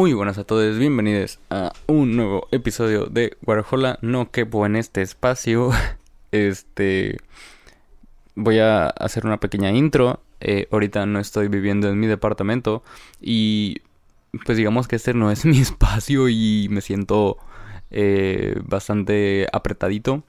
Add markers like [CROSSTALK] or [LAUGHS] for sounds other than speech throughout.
Muy buenas a todos, bienvenidos a un nuevo episodio de Warhola. No quepo en este espacio. [LAUGHS] Este. Voy a hacer una pequeña intro. Eh, ahorita no estoy viviendo en mi departamento. Y. Pues digamos que este no es [LAUGHS] mi espacio y me siento eh, bastante apretadito.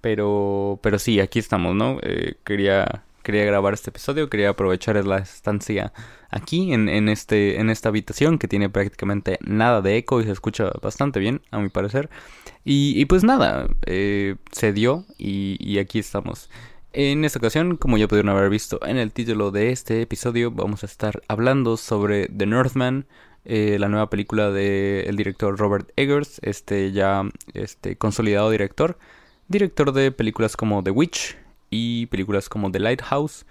Pero. Pero sí, aquí estamos, ¿no? Eh, quería quería grabar este episodio, quería aprovechar la estancia aquí en, en, este, en esta habitación que tiene prácticamente nada de eco y se escucha bastante bien, a mi parecer. Y, pues nada, eh, se dio y, aquí estamos. En esta ocasión, como ya pudieron haber visto en el título de este episodio, vamos a estar hablando sobre The Northman, eh, la nueva película del director Robert Eggers, este ya este consolidado director, director de películas como The Witch, y películas como The Lighthouse,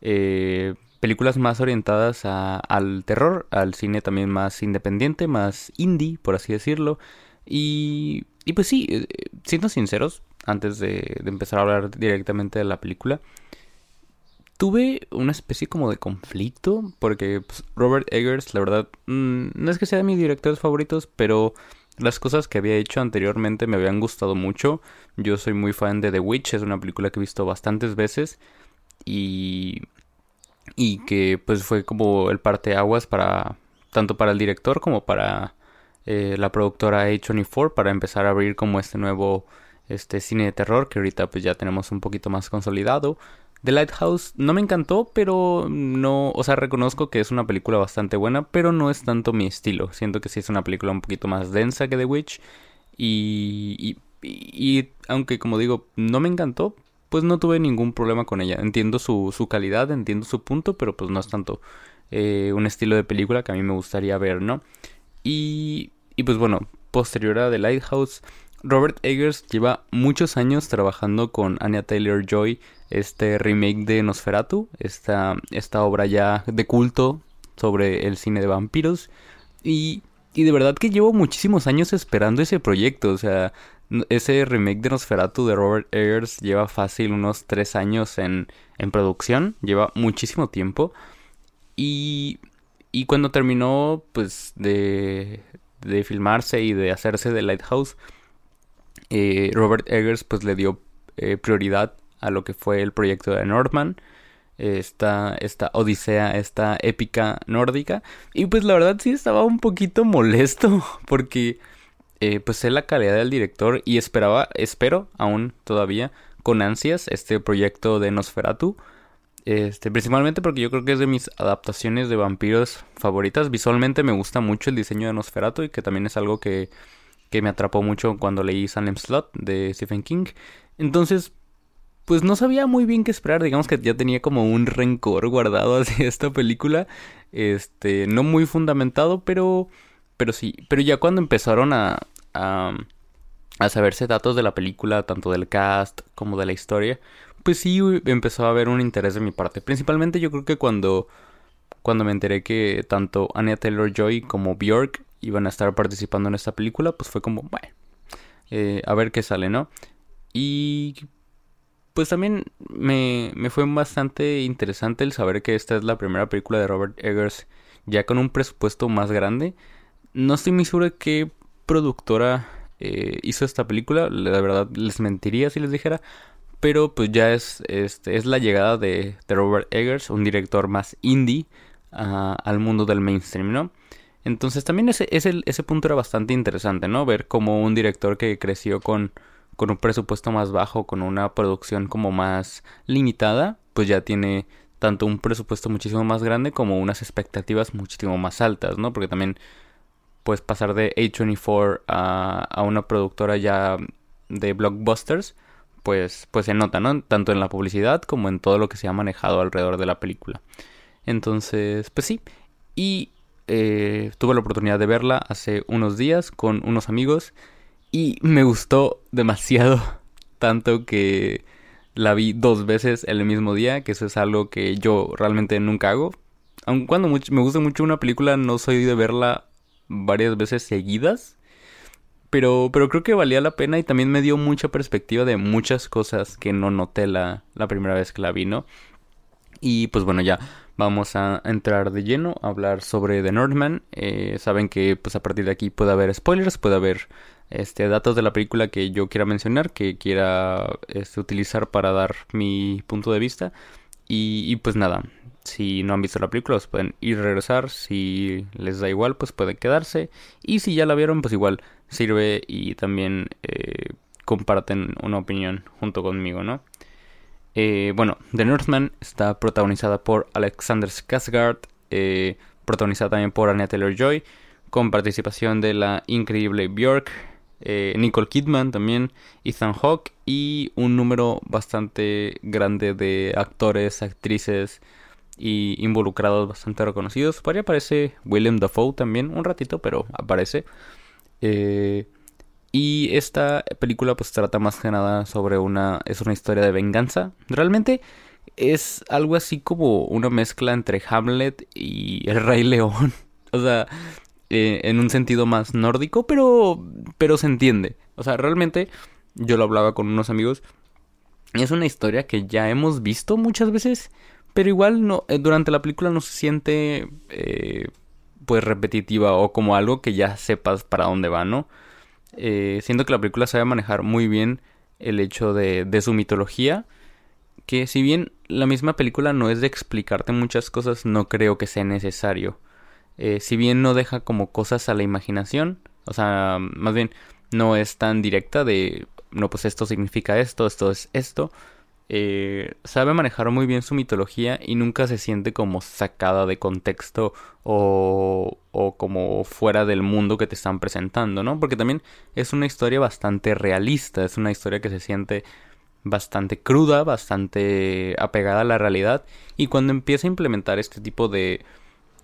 eh, películas más orientadas al terror, al cine también más independiente, más indie, por así decirlo. Y, y pues sí, eh, siendo sinceros, antes de, empezar a hablar directamente de la película, tuve una especie como de conflicto, porque pues, Robert Eggers, la verdad, mm, no es que sea de mis directores favoritos, pero las cosas que había hecho anteriormente me habían gustado mucho. Yo soy muy fan de The Witch, es una película que he visto bastantes veces y y que pues fue como el parteaguas para tanto para el director como para eh, la productora A24 para empezar a abrir como este nuevo este cine de terror que ahorita pues ya tenemos un poquito más consolidado The Lighthouse no me encantó, pero no, o sea, reconozco que es una película bastante buena, pero no es tanto mi estilo. Siento que sí es una película un poquito más densa que The Witch. Y, y, y aunque como digo, no me encantó, pues no tuve ningún problema con ella. Entiendo su, su calidad, entiendo su punto, pero pues no es tanto eh, un estilo de película que a mí me gustaría ver, ¿no? Y, y pues bueno, posterior a The Lighthouse, Robert Eggers lleva muchos años trabajando con Anya Taylor Joy este remake de Nosferatu, esta, esta obra ya de culto sobre el cine de vampiros. Y, y de verdad que llevo muchísimos años esperando ese proyecto, o sea, ese remake de Nosferatu de Robert Eggers lleva fácil unos tres años en, en producción, lleva muchísimo tiempo. Y, y cuando terminó pues de, de filmarse y de hacerse de Lighthouse, eh, Robert Eggers pues le dio eh, prioridad a lo que fue el proyecto de Northman, esta, esta odisea, esta épica nórdica. Y pues la verdad sí estaba un poquito molesto [LAUGHS] porque eh, pues sé la calidad del director y esperaba, espero aún todavía con ansias este proyecto de Nosferatu. Este, principalmente porque yo creo que es de mis adaptaciones de vampiros favoritas. Visualmente me gusta mucho el diseño de Nosferatu y que también es algo que, que me atrapó mucho cuando leí Salem Slot de Stephen King. Entonces, pues no sabía muy bien qué esperar, digamos que ya tenía como un rencor guardado [LAUGHS] hacia esta película, este, no muy fundamentado, pero, pero sí, pero ya cuando empezaron a, a, a saberse datos de la película, tanto del cast como de la historia, pues sí empezó a haber un interés de mi parte, principalmente yo creo que cuando, cuando me enteré que tanto Anya Taylor-Joy como Bjork iban a estar participando en esta película, pues fue como, bueno, eh, a ver qué sale, ¿no? Y pues también me, me fue bastante interesante el saber que esta es la primera película de Robert Eggers ya con un presupuesto más grande. No estoy muy seguro de qué productora eh, hizo esta película, la verdad les mentiría si les dijera, pero pues ya es, este, es la llegada de, Robert Eggers, un director más indie al mundo del mainstream, ¿no? Entonces también ese, ese, ese punto era bastante interesante, ¿no? Ver como un director que creció con con un presupuesto más bajo, con una producción como más limitada, pues ya tiene tanto un presupuesto muchísimo más grande como unas expectativas muchísimo más altas, ¿no? Porque también pues pasar de A24 a, a una productora ya de blockbusters, pues, pues se nota, ¿no? Tanto en la publicidad como en todo lo que se ha manejado alrededor de la película. Entonces, pues sí. Y eh, tuve la oportunidad de verla hace unos días con unos amigos y me gustó demasiado, [LAUGHS] tanto que la vi dos veces el mismo día, que eso es algo que yo realmente nunca hago. Aun cuando me gusta mucho una película, no soy de verla varias veces seguidas. Pero, pero creo que valía la pena y también me dio mucha perspectiva de muchas cosas que no noté la, la primera vez que la vi, ¿no? Y pues bueno, ya vamos a entrar de lleno a hablar sobre The Northman. Eh, saben que pues a partir de aquí puede haber spoilers, puede haber este, datos de la película que yo quiera mencionar, que quiera este, utilizar para dar mi punto de vista. Y, pues nada, si no han visto la película, pues pueden ir a regresar. Si les da igual, pues pueden quedarse. Y si ya la vieron, pues igual sirve y también eh, comparten una opinión junto conmigo, ¿no? Eh, bueno, The Northman está protagonizada por Alexander Skarsgård, eh, protagonizada también por Anya Taylor-Joy, con participación de la increíble Björk, eh, Nicole Kidman también, Ethan Hawke y un número bastante grande de actores, actrices y involucrados bastante reconocidos. Por ahí aparece William Dafoe también, un ratito, pero aparece. Eh, y esta película pues trata más que nada sobre una... es una historia de venganza. Realmente es algo así como una mezcla entre Hamlet y El Rey León. [LAUGHS] o sea, eh, en un sentido más nórdico, pero, pero se entiende. O sea, realmente yo lo hablaba con unos amigos. Es una historia que ya hemos visto muchas veces, pero igual no, eh, durante la película no se siente eh, pues repetitiva o como algo que ya sepas para dónde va, ¿no? Eh, siento que la película sabe manejar muy bien el hecho de, de, su mitología. Que si bien la misma película no es de explicarte muchas cosas, no creo que sea necesario. Eh, si bien no deja como cosas a la imaginación, o sea, más bien no es tan directa de, no, pues esto significa esto, esto es esto, eh, sabe manejar muy bien su mitología y nunca se siente como sacada de contexto o, o como fuera del mundo que te están presentando, ¿no? Porque también es una historia bastante realista, es una historia que se siente bastante cruda, bastante apegada a la realidad y cuando empieza a implementar este tipo de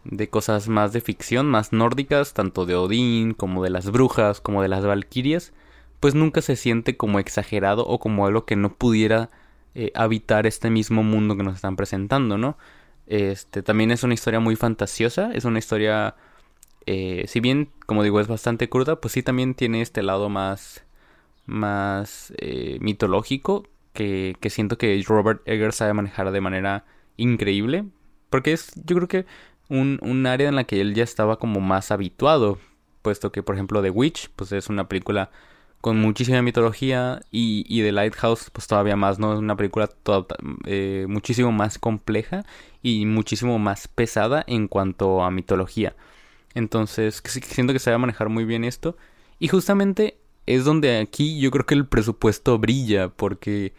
de cosas más de ficción, más nórdicas, tanto de Odín como de las brujas, como de las valquirias, pues nunca se siente como exagerado o como algo que no pudiera eh, habitar este mismo mundo que nos están presentando, ¿no? Este también es una historia muy fantasiosa, es una historia, eh, si bien, como digo, es bastante cruda, pues sí también tiene este lado más, más eh, mitológico que, que siento que Robert Eggers sabe manejar de manera increíble, porque es, yo creo que un, un área en la que él ya estaba como más habituado, puesto que, por ejemplo, The Witch, pues es una película con muchísima mitología y, y The Lighthouse pues todavía más, ¿no? Es una película eh, muchísimo más compleja y muchísimo más pesada en cuanto a mitología. Entonces siento que se va a manejar muy bien esto y justamente es donde aquí yo creo que el presupuesto brilla porque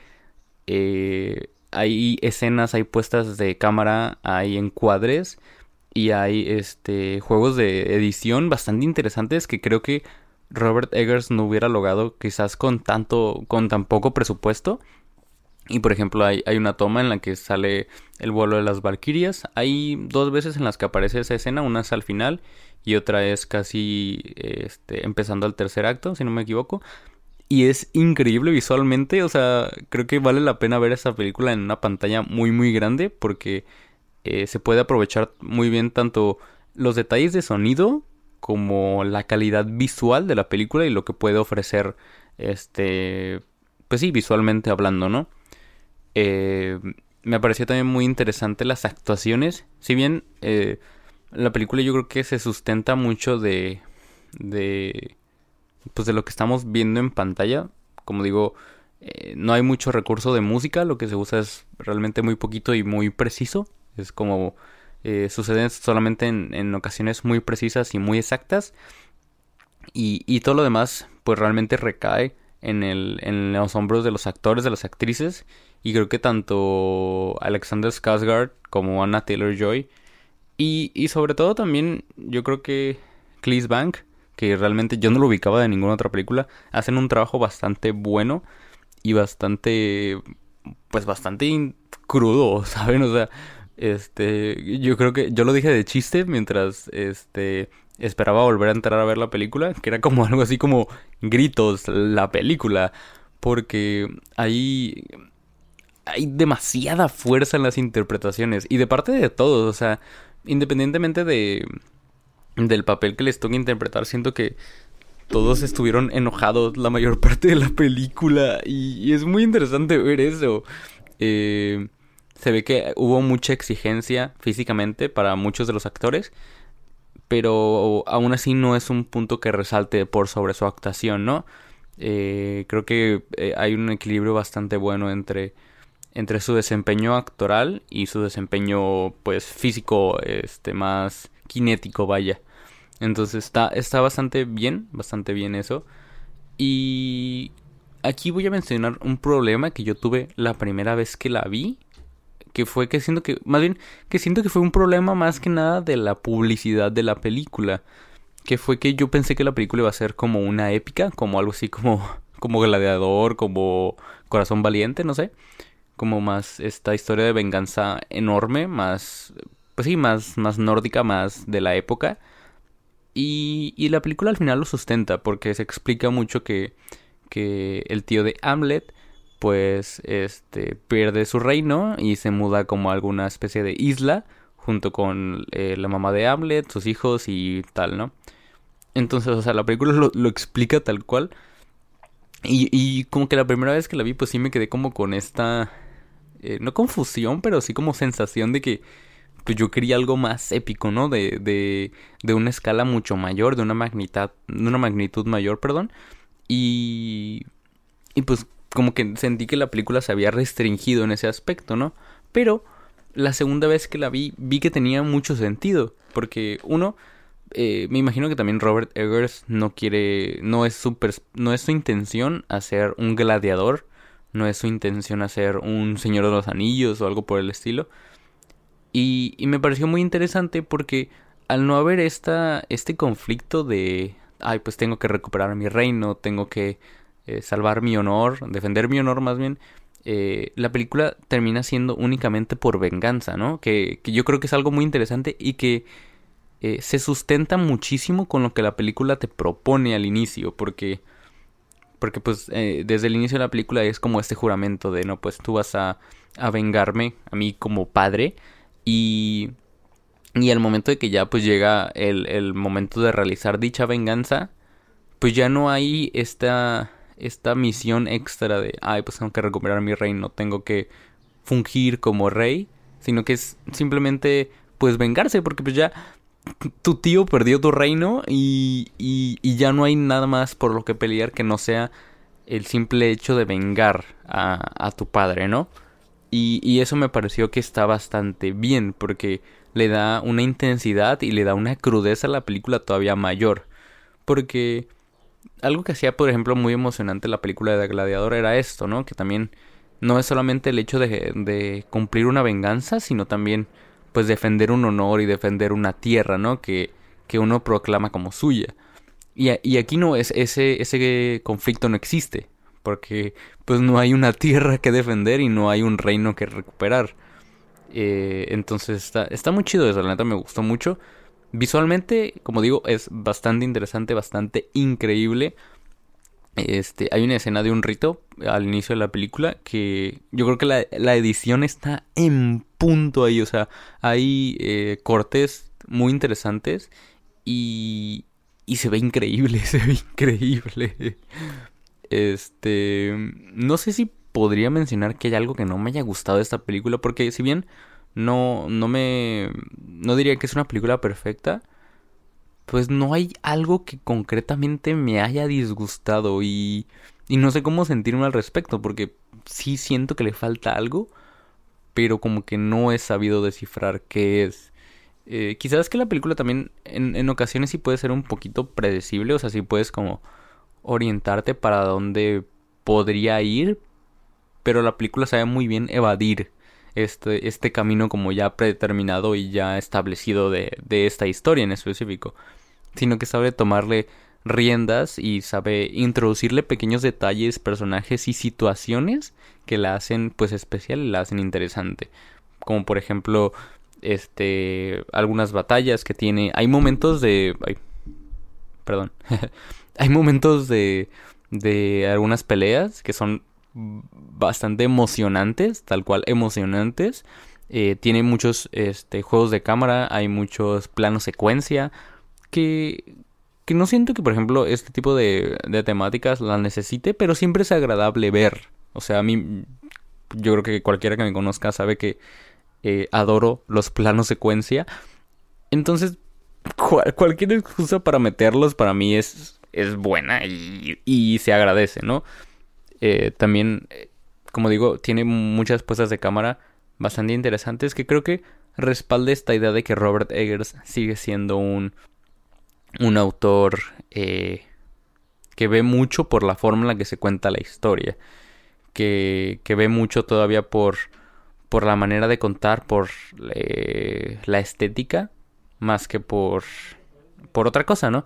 eh, hay escenas, hay puestas de cámara, hay encuadres y hay este juegos de edición bastante interesantes que creo que Robert Eggers no hubiera logrado quizás con tanto, con tan poco presupuesto. Y por ejemplo hay, hay, una toma en la que sale el vuelo de las Valquirias. Hay dos veces en las que aparece esa escena, una es al final y otra es casi este, empezando el tercer acto, si no me equivoco. Y es increíble visualmente, o sea, creo que vale la pena ver esta película en una pantalla muy muy grande porque eh, se puede aprovechar muy bien tanto los detalles de sonido como la calidad visual de la película y lo que puede ofrecer, este, pues sí, visualmente hablando, ¿no? Eh, me pareció también muy interesante las actuaciones, si bien eh, la película yo creo que se sustenta mucho de, de, pues de lo que estamos viendo en pantalla, como digo, eh, no hay mucho recurso de música, lo que se usa es realmente muy poquito y muy preciso, es como eh, suceden solamente en, ocasiones muy precisas y muy exactas. Y, todo lo demás, pues realmente recae en, el, en los hombros de los actores, de las actrices. Y creo que tanto Alexander Skarsgård como Anna Taylor Joy. Y, y sobre todo también, yo creo que Cleese Bank, que realmente yo no lo ubicaba de ninguna otra película, hacen un trabajo bastante bueno y bastante, pues bastante crudo, [LAUGHS] ¿saben? O sea, Este, yo creo que yo lo dije de chiste mientras este esperaba volver a entrar a ver la película, que era como [LAUGHS] algo así como gritos la película, porque ahí hay demasiada fuerza en las interpretaciones y de parte de todos, o sea, independientemente de del papel que les toca interpretar, siento que todos estuvieron enojados la mayor [LAUGHS] parte de la película y, es muy interesante ver eso. Eh, se ve que hubo mucha exigencia físicamente para muchos de los actores, pero aún así no es un punto que resalte por sobre su actuación, ¿no? Eh, creo que eh, hay un equilibrio bastante bueno entre, entre su desempeño actoral y su desempeño pues físico, este más cinético, vaya. Entonces está, está bastante bien, bastante bien eso. Y aquí voy a mencionar un problema que yo tuve la primera vez que la vi que fue que siento que, más bien, que siento que fue un problema más que nada de la publicidad de la película. Que fue que yo pensé que la película iba a ser como una épica, como algo así como, [LAUGHS] como Gladiador, como Corazón Valiente, no sé. Como más esta historia de venganza enorme, más, pues sí, más, más nórdica, más de la época. Y, y la película al final lo sustenta, porque se explica mucho que, que el tío de Hamlet pues este pierde su reino y se muda como a alguna especie de isla junto con eh, la mamá de Hamlet, sus hijos y tal, ¿no? Entonces, o sea, la película lo, explica tal cual. Y, y, como que la primera vez que la vi, pues sí me quedé como con esta, eh, no confusión, pero sí como sensación de que pues yo quería algo más épico, ¿no? De, de, de una escala mucho mayor, de una magnitud, de una magnitud mayor, perdón. Y, y pues como que sentí que la película se había restringido en ese aspecto, ¿no? Pero la segunda vez que la vi, vi que tenía mucho sentido. Porque uno, eh, me imagino que también Robert Eggers no quiere, no es su, no es su intención hacer un gladiador, no es su intención hacer un Señor de los Anillos o algo por el estilo. Y, y me pareció muy interesante porque al no haber esta, este conflicto de, ay, pues tengo que recuperar mi reino, tengo que eh, salvar mi honor, defender mi honor más bien, eh, la película termina siendo únicamente por venganza, ¿no? Que, que yo creo que es algo muy interesante y que eh, se sustenta muchísimo con lo que la película te propone al inicio, porque, porque pues desde el inicio de la película es como este juramento de, no, pues tú vas a, a vengarme a mí como padre y... Y al momento de que ya pues llega el, el momento de realizar dicha venganza, pues ya no hay esta esta misión extra de, ay, pues tengo que recuperar mi reino, tengo que fungir como rey, sino que es simplemente, pues, vengarse, porque pues ya tu tío perdió tu reino y, y, y ya no hay nada más por lo que pelear que no sea el simple hecho de vengar a, a tu padre, ¿no? Y, y eso me pareció que está bastante bien, porque le da una intensidad y le da una crudeza a la película todavía mayor. Porque algo que hacía, por ejemplo, muy emocionante la película de Gladiador era esto, ¿no? Que también no es solamente el hecho de, cumplir una venganza, sino también, pues, defender un honor y defender una tierra, ¿no? Que, que uno proclama como suya. Y, y aquí no, es, ese, ese conflicto no existe, porque, pues, no hay una [LAUGHS] tierra que defender y no hay un reino que recuperar. Eh, entonces está, está muy chido eso, la neta me gustó mucho. Visualmente, como digo, es bastante interesante, bastante increíble. Este, hay una escena de un rito al inicio de la película que yo creo que la, la edición está en punto ahí, o sea, hay eh, cortes muy interesantes y, y se ve increíble, [LAUGHS] se ve increíble. Este, no sé si podría mencionar que hay algo que no me haya gustado de esta película porque si bien no, no me, no diría que es una película perfecta, pues no hay algo que concretamente me haya disgustado y, y no sé cómo sentirme al respecto, porque sí siento que le falta algo, pero como que no he sabido descifrar qué es. Eh, quizás que la película también en, en ocasiones sí puede ser un poquito predecible, o sea, sí puedes como orientarte para dónde podría ir, pero la película sabe muy bien evadir este, este camino como ya predeterminado y ya establecido de, de esta historia en específico, sino que sabe tomarle riendas y sabe introducirle pequeños detalles, personajes y situaciones que la hacen pues especial y la hacen interesante. como por ejemplo este algunas batallas que tiene hay momentos de perdón [LAUGHS] hay momentos de de algunas peleas que son bastante emocionantes tal cual emocionantes eh, tiene muchos este, juegos de cámara hay muchos planos secuencia que que no siento que por ejemplo este tipo de, de temáticas la necesite pero siempre es agradable ver o sea a mí yo creo que cualquiera que me conozca sabe que eh, adoro los planos secuencia. Entonces, cualquier excusa para meterlos para mí es, es buena y, se agradece, ¿no? Eh, también, eh, como digo, tiene muchas puestas de cámara bastante interesantes que creo que respalda esta idea de que Robert Eggers sigue siendo un, un autor que ve mucho por la forma en la que se cuenta la historia que, que ve mucho todavía por, por la manera de contar, por eh, la estética, más que por, por otra cosa, ¿no?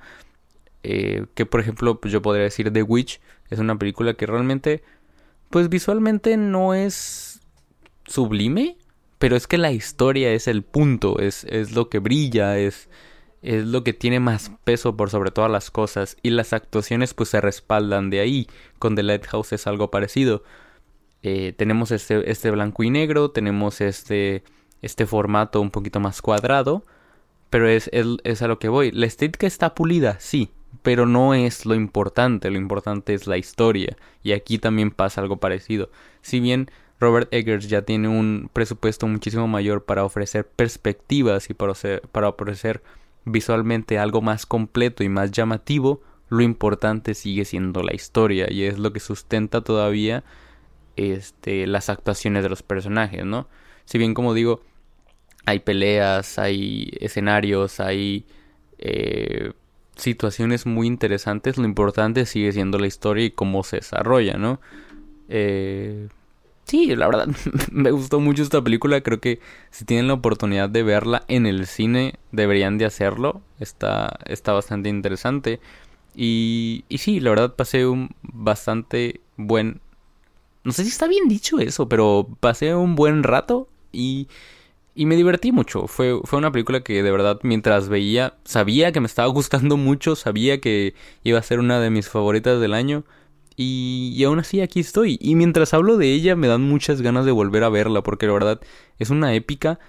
Eh, que por ejemplo pues yo podría decir The Witch es una película que realmente pues visualmente no es sublime pero es que la historia es el punto es, es lo que brilla es es lo que tiene más peso por sobre todas las cosas y las actuaciones pues se respaldan de ahí. Con The Lighthouse es algo parecido. Eh, tenemos este, este blanco y negro, tenemos este, este formato un poquito más cuadrado, pero es, es, es a lo que voy. La estética está pulida, sí, pero no es lo importante, lo importante es la historia. Y aquí también pasa algo parecido. Si bien Robert Eggers ya tiene un presupuesto muchísimo mayor para ofrecer perspectivas y para, para ofrecer visualmente algo más completo y más llamativo, lo importante sigue siendo la historia y es lo que sustenta todavía este, las actuaciones de los personajes, ¿no? Si bien como digo, hay peleas, hay escenarios, hay eh, situaciones muy interesantes, lo importante sigue siendo la historia y cómo se desarrolla, ¿no? Eh, Sí, la verdad, [LAUGHS] me gustó mucho esta película. Creo que si tienen la oportunidad de verla en el cine, deberían de hacerlo. Está, está bastante interesante. Y, y sí, la verdad pasé un bastante buen... No sé si está bien dicho eso, pero pasé un buen rato y, y me divertí mucho. Fue, fue una película que de verdad mientras veía, sabía que me estaba gustando mucho, sabía que iba a ser una de mis favoritas del año. Y, aún así aquí estoy. Y mientras hablo de ella me dan muchas ganas de volver a verla porque la verdad es una épica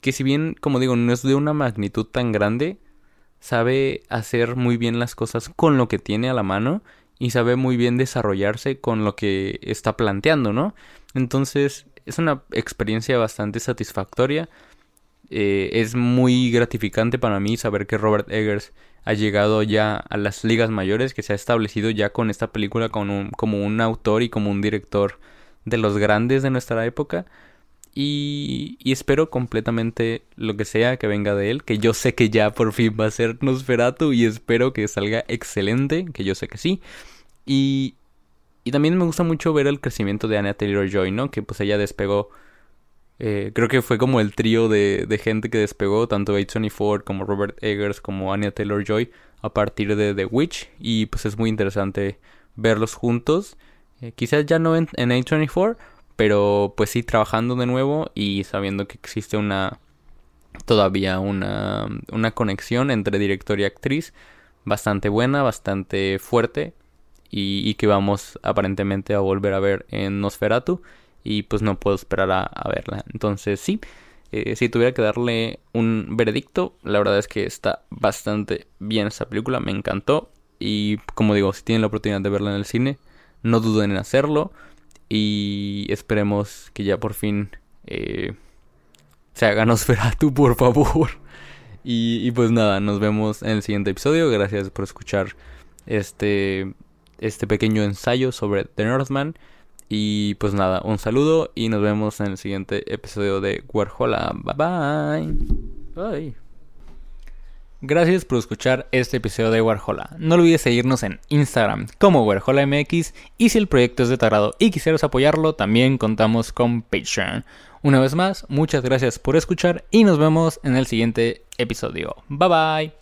que si bien, como digo, no es de una magnitud tan grande, sabe hacer muy bien las cosas con lo que tiene a la mano y sabe muy bien desarrollarse con lo que está planteando, ¿no? Entonces es una experiencia bastante satisfactoria. Eh, es muy gratificante para mí saber que Robert Eggers ha llegado ya a las ligas mayores, que se ha establecido ya con esta película como un autor y como un director de los grandes de nuestra época. Y, y, espero completamente lo que sea que venga de él, que yo sé que ya por fin va a ser Nosferatu y espero que salga excelente, que yo sé que sí. Y, y también me gusta mucho ver el crecimiento de Anna Taylor Joy, ¿no? Que pues ella despegó eh, creo que fue como el trío de, de gente que despegó, tanto A24 como Robert Eggers como Anya Taylor Joy, a partir de The Witch. Y pues es muy interesante verlos juntos. Eh, quizás ya no en, en, A24, pero pues sí trabajando de nuevo y sabiendo que existe una. todavía una, una conexión entre director y actriz bastante buena, bastante fuerte. Y, que vamos aparentemente a volver a ver en Nosferatu y pues no puedo esperar a, verla. Entonces sí, eh, si tuviera que darle un veredicto, la verdad es que está bastante bien esa película, me encantó y como digo, si tienen la oportunidad de verla en el cine, no duden en hacerlo y esperemos que ya por fin eh, se haga Nosferatu, [LAUGHS] por favor. Y pues nada, nos vemos en el siguiente episodio. Gracias por escuchar este, este pequeño ensayo sobre The Northman. Y pues nada, un saludo y nos vemos en el siguiente episodio de Warhola. Bye bye. Bye. Gracias por escuchar este episodio de Warhola. No olvides seguirnos en Instagram como WarholaMX y si el proyecto es de tu agrado y quisieras apoyarlo, también contamos con Patreon. Una vez más, muchas gracias por escuchar y nos vemos en el siguiente episodio. Bye bye.